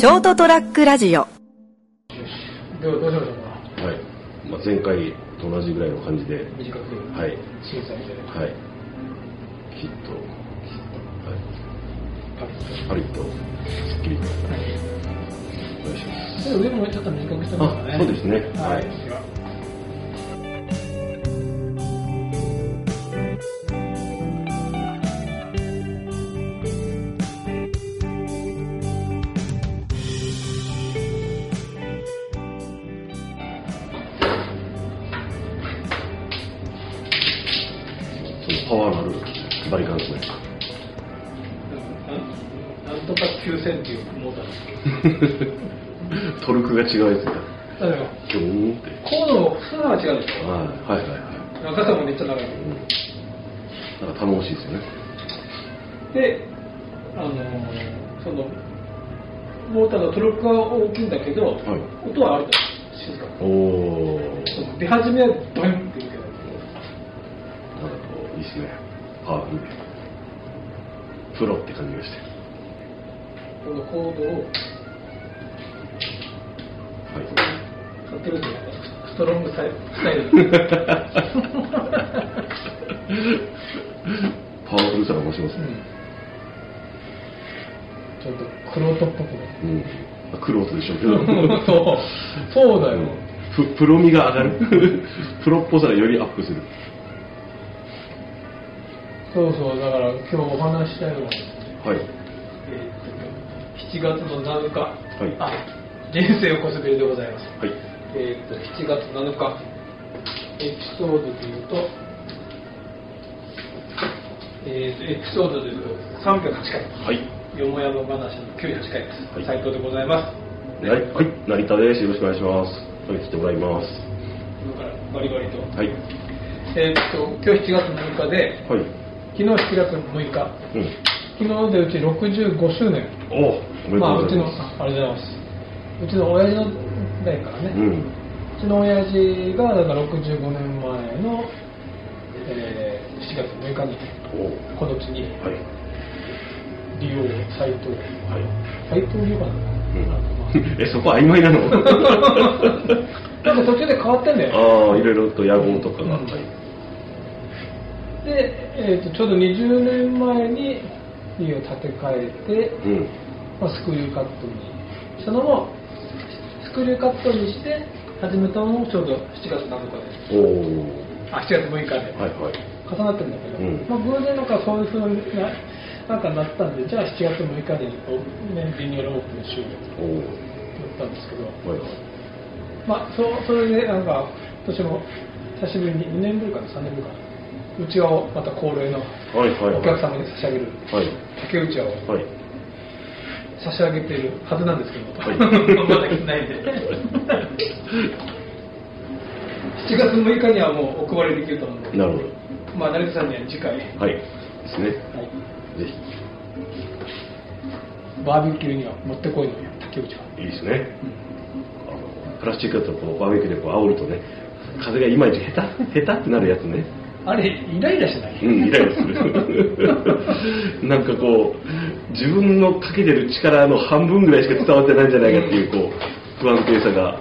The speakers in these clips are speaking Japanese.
ショートトラックラジオどうどうしましょうかはい。まあ、前回と同じぐらいの感じで、短くはい。審査してはい。きっと、はい。パリッとパリッと、すっきりと、はいお願いします。で腕もちょっと短くしてますかねあそうですねははいはそパワーのあるバリカンですね。なんとか9000っていうモータートルクが違うやつだ。ギョーンって。コードの太さが違うでしょ？はいはいはいはい。長さもめっちゃ長いうん。なんか頼もしいですよね。であのーそのモーターのトルクは大きいんだけど、はい音はあると静かおー。その出始めはドインプロって感じがして。このコードをはい。かけるとなんかストロングサイスタイル パワフルさが増しますね。うんちょっとクロートっぽくねうん。でしょうけど。そうそうだよ、ププロ味が上がる。プロっぽさがよりアップする。そうそうだから今日お話ししたいのはですね、はい。えーと7月の7日、いあ人生をこすべりでございますはい。えー、と7月7日エピソードでいうと,、えー、とエピソードでいうと308回はい。よもやま話の98回です、はい斉藤でございますはい。はい。成田です。よろしくお願いします。はい、来てもらいます。今からバリバリと,、はい。えー、と今日7月6日ではい。昨日7月6日うん。昨日でうち65周年おお、おめでとうまあうちのございます。あありがとうございますうちの親父の代からね、うん。うちの親父がだから65年前の、えー7月6日に。この地にはい。利用斎藤はい。斎藤利用かな、うん、え、そこ曖昧なの？なんか途中で変わってんだよああ、いろいろと野望とかが。うんはい。で、えー、とちょうど20年前に家を建て替えて、うん。まあ、スクリューカットにしたのもスクリューカットにして始めたのもちょうど7月7日ですおお。あ7月6日で、はいはい。重なってるんだけど、うんまあ、偶然なんかそういうふうななんかなったんでじゃあ7月6日にこう、ね、リニューアルオープンしよう。と思ったんですけど、はいはい。まあ、そそれでなんか私も久しぶりに2年ぶりかな？3年ぶりかな？うちわをまた恒例の。お客様に差し上げるはい。竹うちわをはい。差し上げているはずなんですけど、はいまだ来てないんで7月6日にはもうお配りできると思うんでなるほど。まあ成田さんには次回、はい。ですね。はいぜバーベキューにはもってこいのよ竹内は、ひ。いいですね。あのプラスチックだとこうバーベキューでこう煽るとね、風がいまいち下手、下手ってなるやつね。あれイライラしない、うん、イライラする。なんかこう、自分のかけてる力の半分ぐらいしか伝わってないんじゃないかっていう、こう、不安定さが。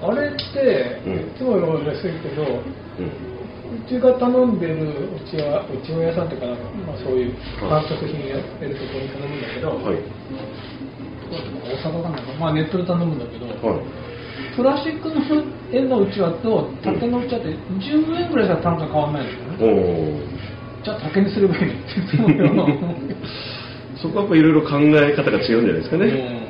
あれって、うんいつものでするけどうん。うちが頼んでるうちはうちの屋さんっていうかな、まあ、そういうはい観測品やってるところに頼むんだけど、はい。大阪かな、まあ、ネットで頼むんだけど、はい。プラスチックの円のうちわと竹のうちわって10円ぐらいしか単価変わらないんですよね、おお。じゃあ竹にすればいいのって そこはやっぱいろいろ考え方が違うんじゃないですかね。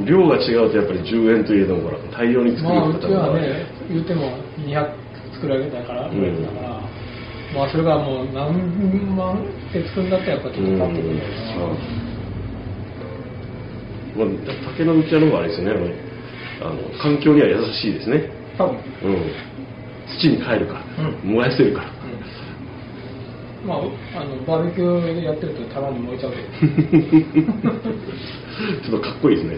量が違うとやっぱり10円といえどもほら大量に作るまあうち方がはね言っても200作るわけだから、うん。だからまあそれがもう何万って作るんだったらやっぱちょっと変わってくるよまあ、竹のうちわの方があれですよねあの環境には優しいですね、な多分。うん、土に帰るから、う燃やせるから。まあ、あのバーベキューでやってるとたまに燃えちゃうけど。ちょっとかっこいいですね。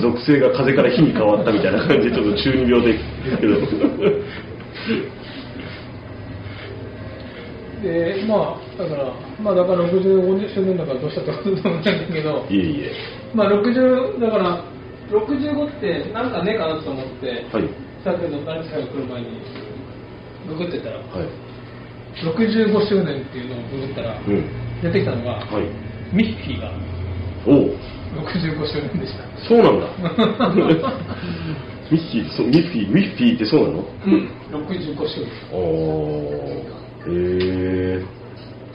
属性が風から火に変わったみたいな感じでちょっと中二病ですけど。ででまあだからまあだから65周年だからどうしたってことでもないんだけど。いえいえ。まあ60だから65ってなんかねえかなと思って、はい。さっきの成田さんが来る前にググってたらはい。65周年っていうのをググったら、うん。出てきたのが、はい。ミッフィーがお。お65周年でした。そうなんだ。ミッフィーそうミッフィーミッフィーってそうなの？うん。65周年。ああへえ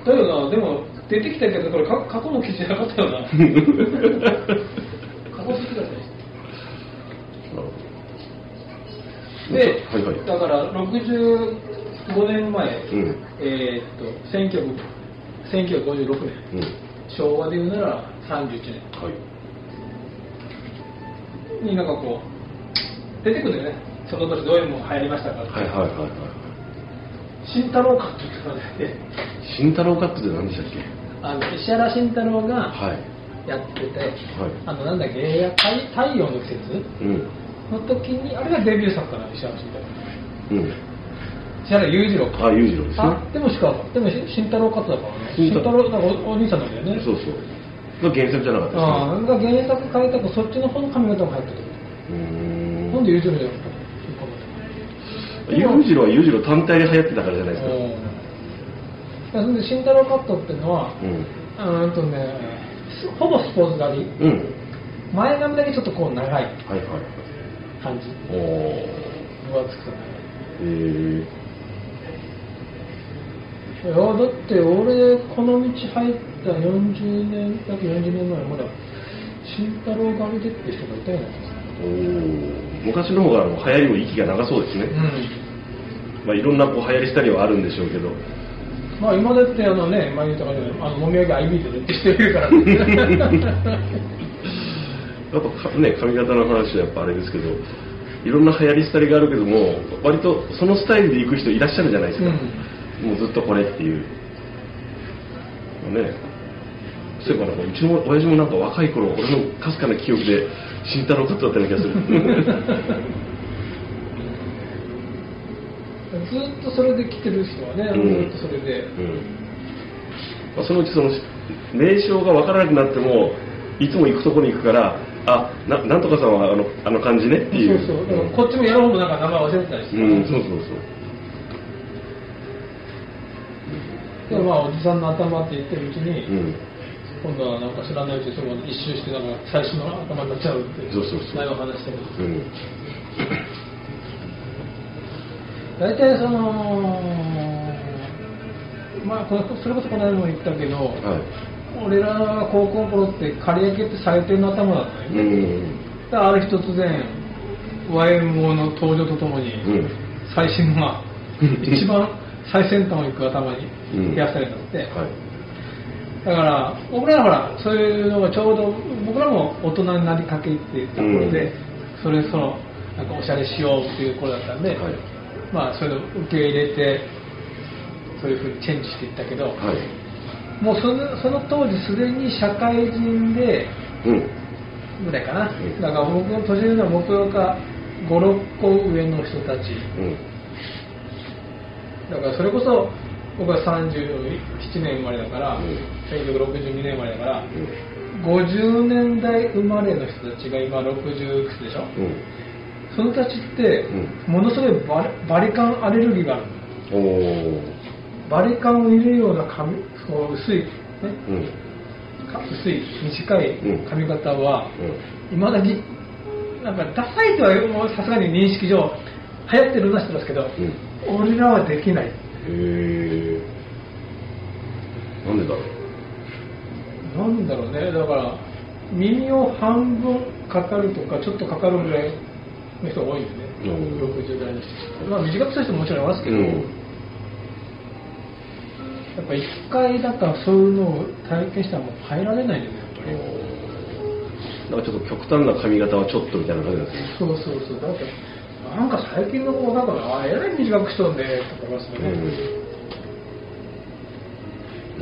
だよな。でも出てきたけどこれか過去の記事なかったよな 過去好きだったりしてで、はいはいだから65年前、うん。えーっと1900 1956年。うん。昭和で言うなら31年。はい。になんかこう出てくるんだよね。その年どういうもの流行りましたかって、はいはいはいはい慎太郎カットってのが出て。慎太郎カットって何でしたっけ？あの石原慎太郎がはい。やってて、はい。あのなんだっけ映画太「太陽の季節？うん」の時にあれがデビュー作かな石原慎太郎。うん。石原裕次郎か。あ裕次郎ですね。あでもしかでも慎太郎カットだからね。慎太郎。なんかおお兄さんなんだよね。そうそう。が原作じゃなかったああが原作変えたからそっちの方の髪型も入ってるですねうーなんで裕次郎じゃなかった裕次郎は裕次郎単体で流行ってたからじゃないですか。うん。で慎太郎カットっていうのはうん。うーんとねほぼスポーツ狩り。うん。前髪だけちょっとこう長いはいはい感じ。分厚く。てへえいやだって俺この道入った40年約40年前まだ慎太郎狩りでって人がいたようなおお昔の方が流行りも息が長そうですね、うん。まあ、いろんなこう流行りしたりはあるんでしょうけど。まあ今だってあのね前言ったかねあのもみあげ IB でねって人いるから ねあとかね髪型の話はやっぱあれですけどいろんな流行りしたりがあるけども割とそのスタイルで行く人いらっしゃるじゃないですか、もうずっとこれっていう。ね。そういえばなんかうちの親父もなんか若い頃俺のかすかな記憶で慎太郎カットだったような気がする。ずっとそれで来てる人はね、うん。ずっとそれで、うん。まあ、そのうちその名称が分からなくなってもいつも行くところに行くからあななんとかさんはあのあの感じね？っていう。そうそう。こっちもやろうもなんか名前忘れてたりして、うん、そうそう。でまあおじさんの頭って言ってるうちに、そううん。今度はなんか知らないうちにその一周してなんか最初の頭になっちゃうってそうそうそう。前を話してる。うん。大体そのまあそれこそこの間も言ったけど、は俺らが高校の頃って刈り上げって最低の頭だったよい、うね、ん。だからある日突然 YMO の登場とともに、うん。最新の一番最先端を行く頭にうん。増やされたって、はい。だから僕らはほらそういうのがちょうど僕らも大人になりかけってた頃で、うん。それそのなんかおしゃれしようっていう頃だったんで、はい。まあそういうのを受け入れてそういうふうにチェンジしていったけど、はいもうそのその当時すでに社会人でうん。ぐらいかな、ん。だから僕の年上の僕が56個上の人たち。うん。だからそれこそ僕は37年生まれだから、うん。1962年生まれだから、うん。50年代生まれの人たちが今60いくつでしょ？うん。その人たちってうものすごいバリバリカンアレルギーがあるの。おおバリカンを入れるような髪こう薄い、ね、うん。か薄い短い髪型はうん。いまだになんかダサいとはさすがに認識上流行ってるのは知ってますけど、うん。俺らはできない。へえなんでだろう。なんだろうね。だから耳を半分かかるとかちょっとかかるぐらいの人が多いんでね、うん。60代の人。まあ短くした人ももちろんいますけど、うんやっぱ一回だからそういうのを体験したらもう変えられないよねやっぱり。なんかちょっと極端な髪型はちょっとみたいな感じですね。そうそうそう。だってなんか最近の子だからあえらい短くしとんでとか言いますよね、うん。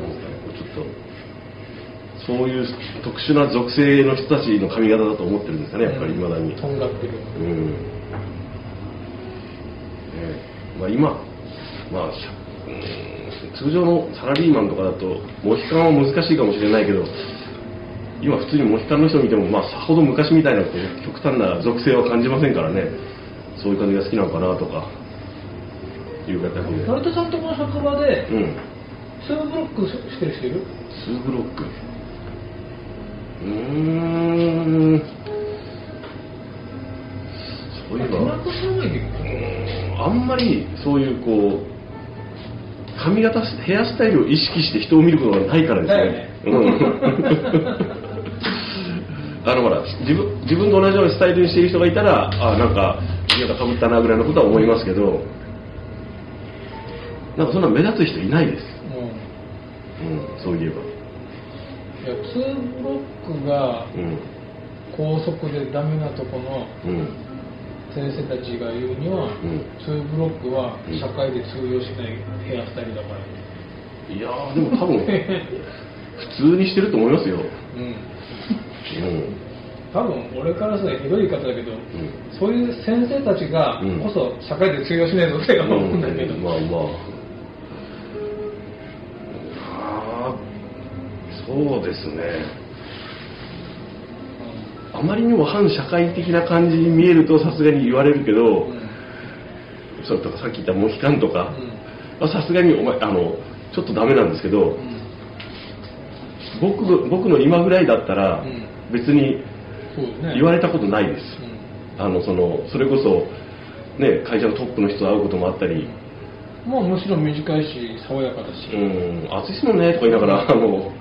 なんかちょっとそういう特殊な属性の人たちの髪型だと思ってるんですかねやっぱり未だに。とんがってる。うん。ねまあ、今、まあうん通常のサラリーマンとかだとモヒカンは難しいかもしれないけど今普通にモヒカンの人見ても、まあ、さほど昔みたいな極端な属性は感じませんからね。そういう感じが好きなのかなとかいう形で。成田さんとこの職場でうん。ツーブロックしてる人いる？2ブロック。うーん。そういえばあんまりそういうこう髪型ヘアスタイルを意識して人を見ることがないからですね。うん。あのほら自分自分と同じようなスタイルにしている人がいたらあなんか髪型かぶったなぐらいのことは思いますけどなんかそんな目立つ人いないです、もううん、そういえば。いやツーブロックがうん。高速でダメなとこのうん先生たちが言うには、うん。ツーブロックはうん。社会で通用しないヘアスタイルだから、いやーでも多分 普通にしてると思いますよ、うん、うん。多分俺からするとひどい言い方だけど、ん。そういう先生たちがうん。こそ社会で通用しないぞって思うんだけど、まあまあ。あーそうですねあまりにも反社会的な感じに見えるとさすがに言われるけど、うん。そうとかさっき言ったモヒカンとかうん。はさすがにお前あのちょっとダメなんですけど、僕の僕の今ぐらいだったらうん。別に言われたことないです、うん。あのそのそれこそ、ね、会社のトップの人と会うこともあったり、まあむしろ短いし爽やかだし、うん、暑いですもんねとか言いながら、あの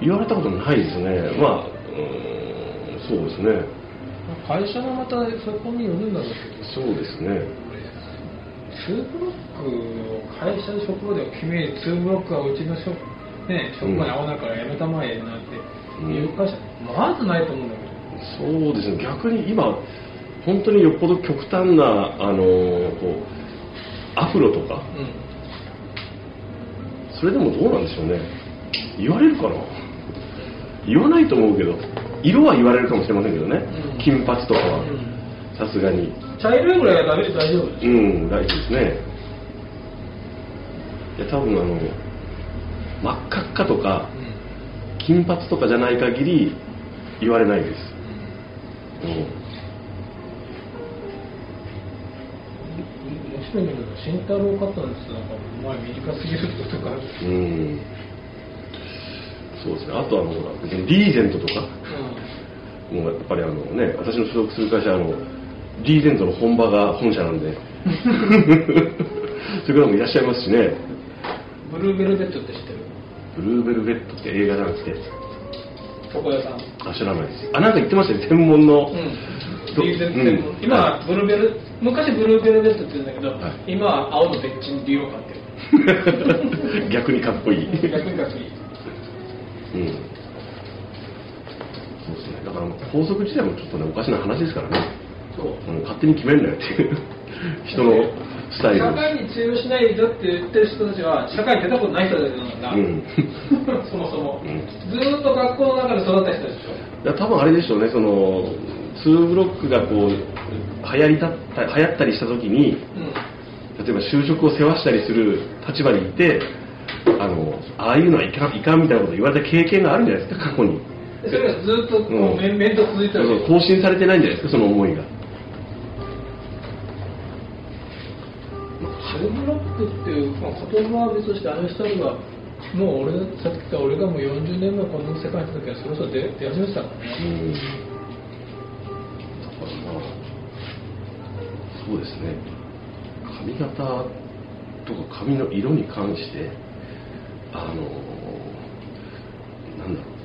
言われたことないですね、まあ、うん、そうですね、会社もまたそこによるんだろうけどそうですね、ツーブロックを会社の職場では決めツーブロックはうちの職,、ね、職場に合わないからやめたまえなんていう会社、まずないと思うんだけど。そうですね、逆に今、本当によっぽど極端な、あのこうアフロとか、それでもどうなんでしょうね、言われるかな、言わないと思うけど、色は言われるかもしれませんけどね、うん金髪とかはうん、さすがに。茶色いぐらいは大丈夫ですうん、大事ですね。いや、多分あの、真っ赤っかとか、金髪とかじゃない限り、言われないです。うん。面白いんだけど慎太郎カットなんですよなんか前短すぎるとか、うん。そうですね。あとあの、ほら別にリーゼントとか、もうやっぱりあのね、私の所属する会社はあの、リーゼントの本場が本社なんで、そういう方もいらっしゃいますしね、ブルーベルベットって知ってる？ブルーベルベットって映画じゃなくて、床屋さん。あ、知らないです。あ、なんか言ってましたね、専門の。どリーゼントうん。専門今はブルーベル昔ブルーベルベットって言うんだけど、はい。今は青の別人ディオ買ってる。逆にかっこいい。逆にかっこいい。うん。そうですね。だから法則自体もちょっとね、おかしな話ですからね。そううん勝手に決めるなよっていう人のスタイル。社会に通用しないぞって言ってる人たちは社会に出たことない人たちなんだ、うん。そもそも、うんずーっと学校の中で育った人でしいや多分あれでしょうね、その、2ブロックがこう、流行りたった流行ったりした時に、ょ、例えば就職を世話したりする立場にいて、あの、ああいうのはいかんいかんみたいなこと言われた経験があるんじゃないですか、過去に。それがずーっとこう、うん面々と続いてる更新されてないんじゃないですか、その思いが。ツーブロックっていう、まあ、言葉は別としてあの人がもう俺さっき言った俺がもう40年前この世界にいた時はそろそろ出出始めてたからね、うん。だからまあ、そうですね。髪型とか髪の色に関して、あの、なんだろう。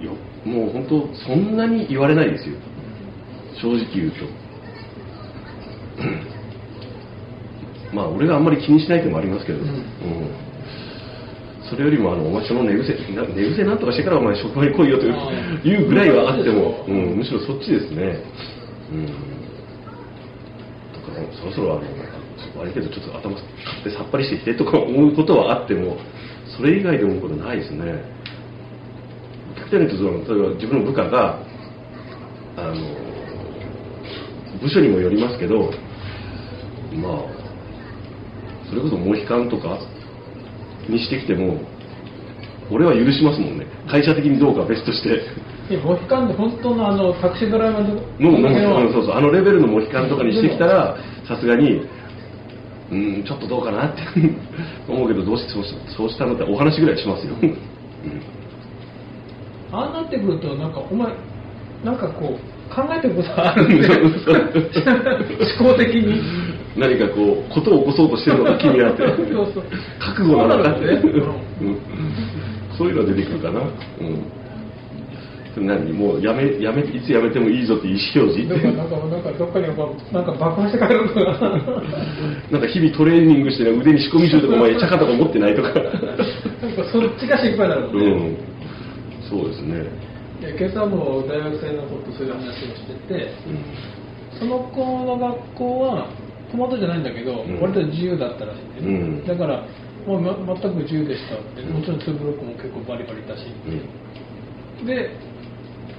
よもう本当、そんなに言われないですよ。正直言うと。まあ、俺があんまり気にしない点もありますけど、うんうんそれよりも、あの、お前その寝癖、な寝癖なんとかしてからお前職場に来いよというぐらいはあっても、そううん、むしろそっちですね。うん。だから、そろそろあの、ある程度ちょっと頭使ってさっぱりしてきてとか思うことはあっても、それ以外で思うことないですね。極端に言うとその、例えば自分の部下が、あの、部署にもよりますけど、まあ、それこそモヒカンとかにしてきても俺は許しますもんね。会社的にどうかは別として。モヒカンって本当のあのタクシードライバーののの時のうんそうそうあのレベルのモヒカンとかにしてきたらさすがにうんちょっとどうかなって思うけどどうしてそうしそうしたのってお話ぐらいしますよ、うんああなってくるとなんかお前なんかこう考えてることがあるんでそうそう思考的に。何かこうことを起こそうとしてるのか君はって。そうそう覚悟なのかってそうなんですねうん。そういうのが出てくるかな、うん、何？もうやめやめいつやめてもいいぞっていう意思表示。なんかなんかなんかどっかになんか爆破して帰るのかな。なんか日々トレーニングしてね腕に仕込み銃とかお前チャカとか持ってないとか。なんかそっちが心配なのね、うんそうですね。いや今朝も大学生の子とそういう話をしててその子の学校はトマトじゃないんだけど、ん。割と自由だったらしいね、うん。だからもう、ま、全く自由でしたって。もちろん2ブロックも結構バリバリだしうん。で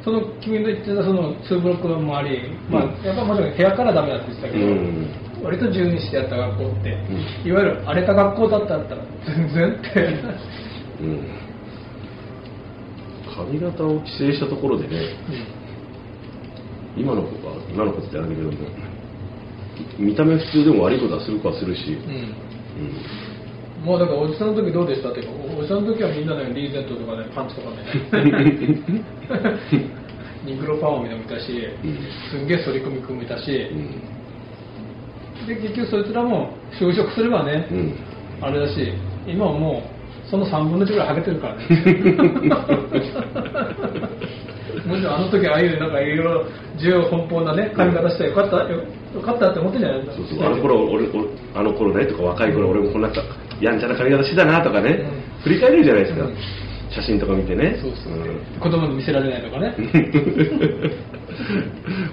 その君の言ってたその2ブロックの周り、まあうん。やっぱもちろん部屋からダメだって言ってたけど、うん。割と自由にしてやった学校って、ういわゆる荒れた学校だったら全然って。うん髪型を規制したところでね今の子が今の子ってあれだけども見た目普通でも悪いことはする子はするし、うん、うん。うんもうだからおじさんの時どうでしたっていうかおおじさんの時はみんなねリーゼントとかねパンチとかね。ニグロパーマみたし、うん。すんげえ反り込み組みたし、うん。で結局そいつらも就職すればね、うん。あれだし今はもうその3分の1ぐらいハゲてるからね。もちろんあの時ああいうなんかいろいろ自由奔放なね髪型したらよかったよよかったって思ってんじゃないそうそうあの頃俺俺あの頃ねとか若い頃俺もこんなかやんちゃな髪型してたなとかね、うん。振り返れるじゃないですか、うん。写真とか見てね。そうそう、ん。子供に見せられないとかね。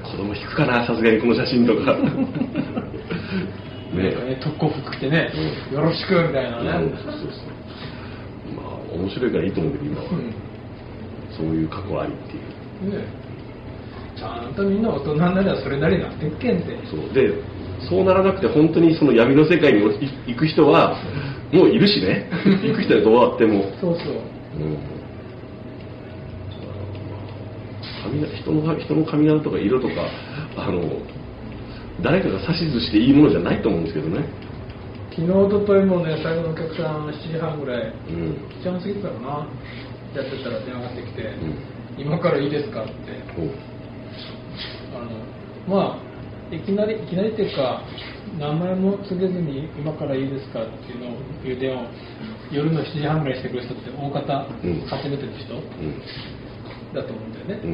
子供引くかなさすがにこの写真とか。ね。ね特攻服着てね、よろしくみたいなね、うん。そうそうそう。まあ面白いからいいと思うけど今は、うん。そういう過去ありっていう。ねちゃんとみんな大人になりゃそれなりになってっけんって。そう。でそうならなくて本当にその闇の世界に行く人は もういるしね。行く人はどうあっても、そうそう。うん、人の人の髪型とか色とかあの誰かが指図していいものじゃないと思うんですけどね、昨日一昨日もね最後のお客さん7時半ぐらい。うん。7時半過ぎてたかな。やってたら電話がかかってきて、ん。今からいいですかって。おう。あのまあいきなりいきなりっていうか名前も告げずに今からいいですかっていうのをいう電話を夜の7時半ぐらいしてくる人って大方うん。初めての人うんだと思うんだよね、う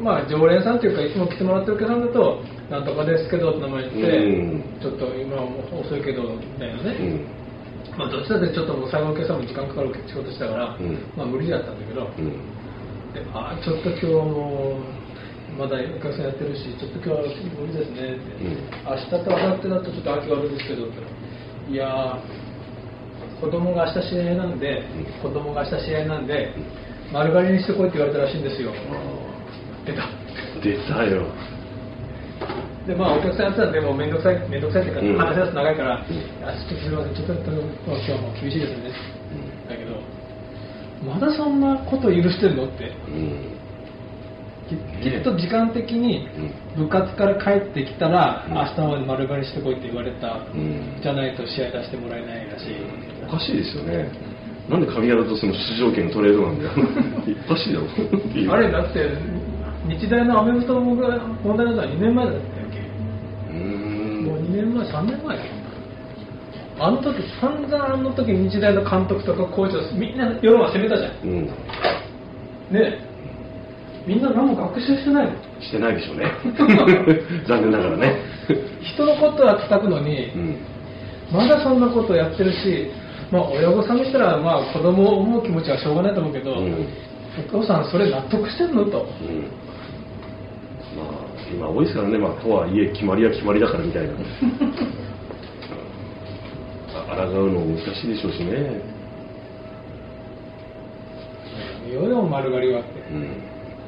ん。まあ常連さんというかいつも来てもらってるお客さんだと「なんとかですけど」って名前言って、うん。ちょっと今はもう遅いけどみたいなね、うん。まあどっちだってちょっともう最後のお客さんも時間かかる仕事したから、うん。まあ無理だったんだけど、うん。でああちょっと今日もまだお客さんやってるしちょっと今日は無理ですねって、明日と明後日だとちょっと空きが悪いですけどっていやー子供が明日試合なんで、子供が明日試合なんで丸刈りにしてこいって言われたらしいんですよ。出た。出たよでまあお客さんやってたらでも面倒くさい面倒くさいっていうか、うん。話し出すと長いから、あちょっとすみませんちょっと今日はもう厳しいですね。だけどまだそんなこと許してるのって。うん。ききっと時間的に部活から帰ってきたら、うん。明日まで丸刈りしてこいって言われた、うん。じゃないと試合出してもらえないらしい、おかしいですよね。なんで髪型とその出場権トレードなんだよ おかしいだろ。あれだって日大のアメフトが問題なのは2年前だったっうーけ、んもう2年前3年前。あの時散々あの時日大の監督とかコーチをみんな世論は責めたじゃん。うん。ね。えみんな何も学習してないの。してないでしょうね。残念ながらね。人のことは叩くのに、うん。まだそんなことやってるし、まあ、親御さんにしたら、まあ、子供を思う気持ちはしょうがないと思うけど、うん。お父さん、それ納得してんのと、うん。まあ今多いですからね、まあ、とはいえ決まりは決まりだからみたいな。あ抗うのも難しいでしょうしね、いよいよ丸刈りはって、うん、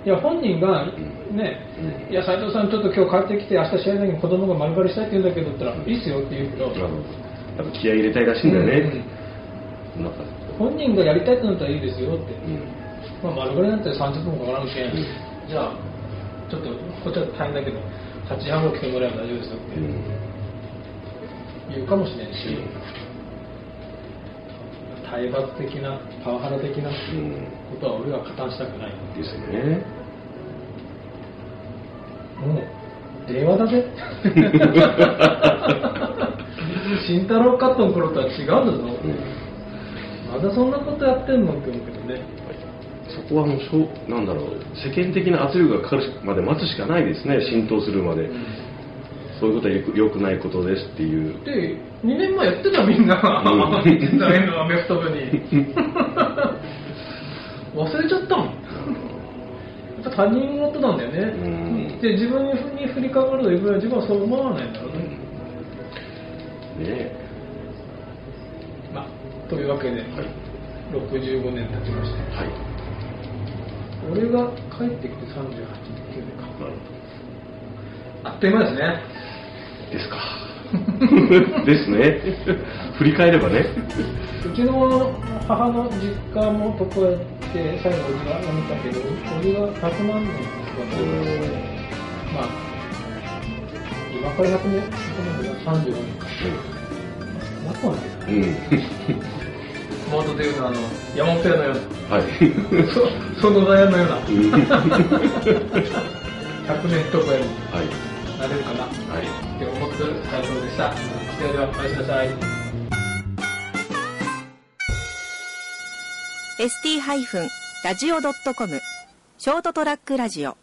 いや本人がね、うん。いや斉藤さんちょっと今日帰ってきて明日試合の時に子供が丸刈りしたいって言うんだけどったらいいっすよって言うけど、やっぱ気合い入れたいらしいんだよね、なん。か本人がやりたいってなったらいいですよって、うん。まあ、丸刈りなんて30分もかからんけん、うん。じゃあちょっとこっちは大変だけど8時半後来てもらえば大丈夫ですよってうん言うかもしれんし、体罰的なパワハラ的なうんことは俺は加担したくない。ですよね。もう令和だぜ。慎太郎カットの頃とは違うんだぞ、うん。まだそんなことやってんの？って思うけどねそこはもうしょうなんだろう世間的な圧力がかかるまで待つしかないですね。浸透するまで、そういうことはよくよくないことですっていう。で2年前やってたみんなうん。アメフト部に忘れちゃったもん。他人事なんだよね、うん。で自分に降りかかると自分はそう思わないんだろうね、ねえ。まあ、というわけで、はい。65年経ちまして。はい俺が帰ってきて38年9年か。なるあっという間ですね。ですか。ですね。振り返ればね。うちの母の実家も床屋って最後おじが辞めたけどおじが100万年ですからまあ今から100年100年が35年か。なくはないうん、うん、モードでいうとあの山本屋のようはい。な そその座屋のような。うん100年床屋にはい。なれるかな。はい。って思ってる斉藤でした。ではではおやすみなさい。ST-radio.com ショートトラックラジオ